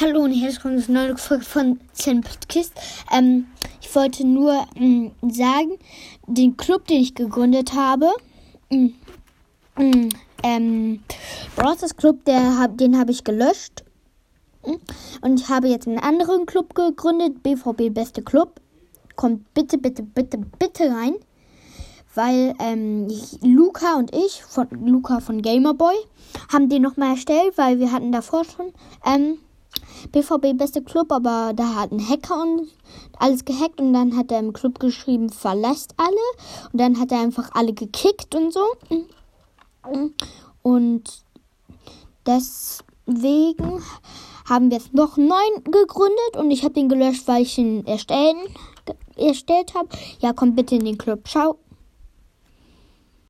Hallo und herzlich willkommen zur neuen Folge von Zen Podcast. Ähm, ich wollte nur ähm, sagen, den Club, den ich gegründet habe, ähm, ähm, Brothers Club, der, den habe ich gelöscht. Und ich habe jetzt einen anderen Club gegründet, BVB Beste Club. Kommt bitte, bitte, bitte, bitte rein. Weil ähm, ich, Luca und ich, von Luca von Gamerboy, haben den nochmal erstellt, weil wir hatten davor schon ähm, BVB beste Club, aber da hat ein Hacker und alles gehackt und dann hat er im Club geschrieben, verlasst alle. Und dann hat er einfach alle gekickt und so. Und deswegen haben wir jetzt noch neun gegründet und ich habe den gelöscht, weil ich ihn erstellen, erstellt habe. Ja, kommt bitte in den Club. Ciao.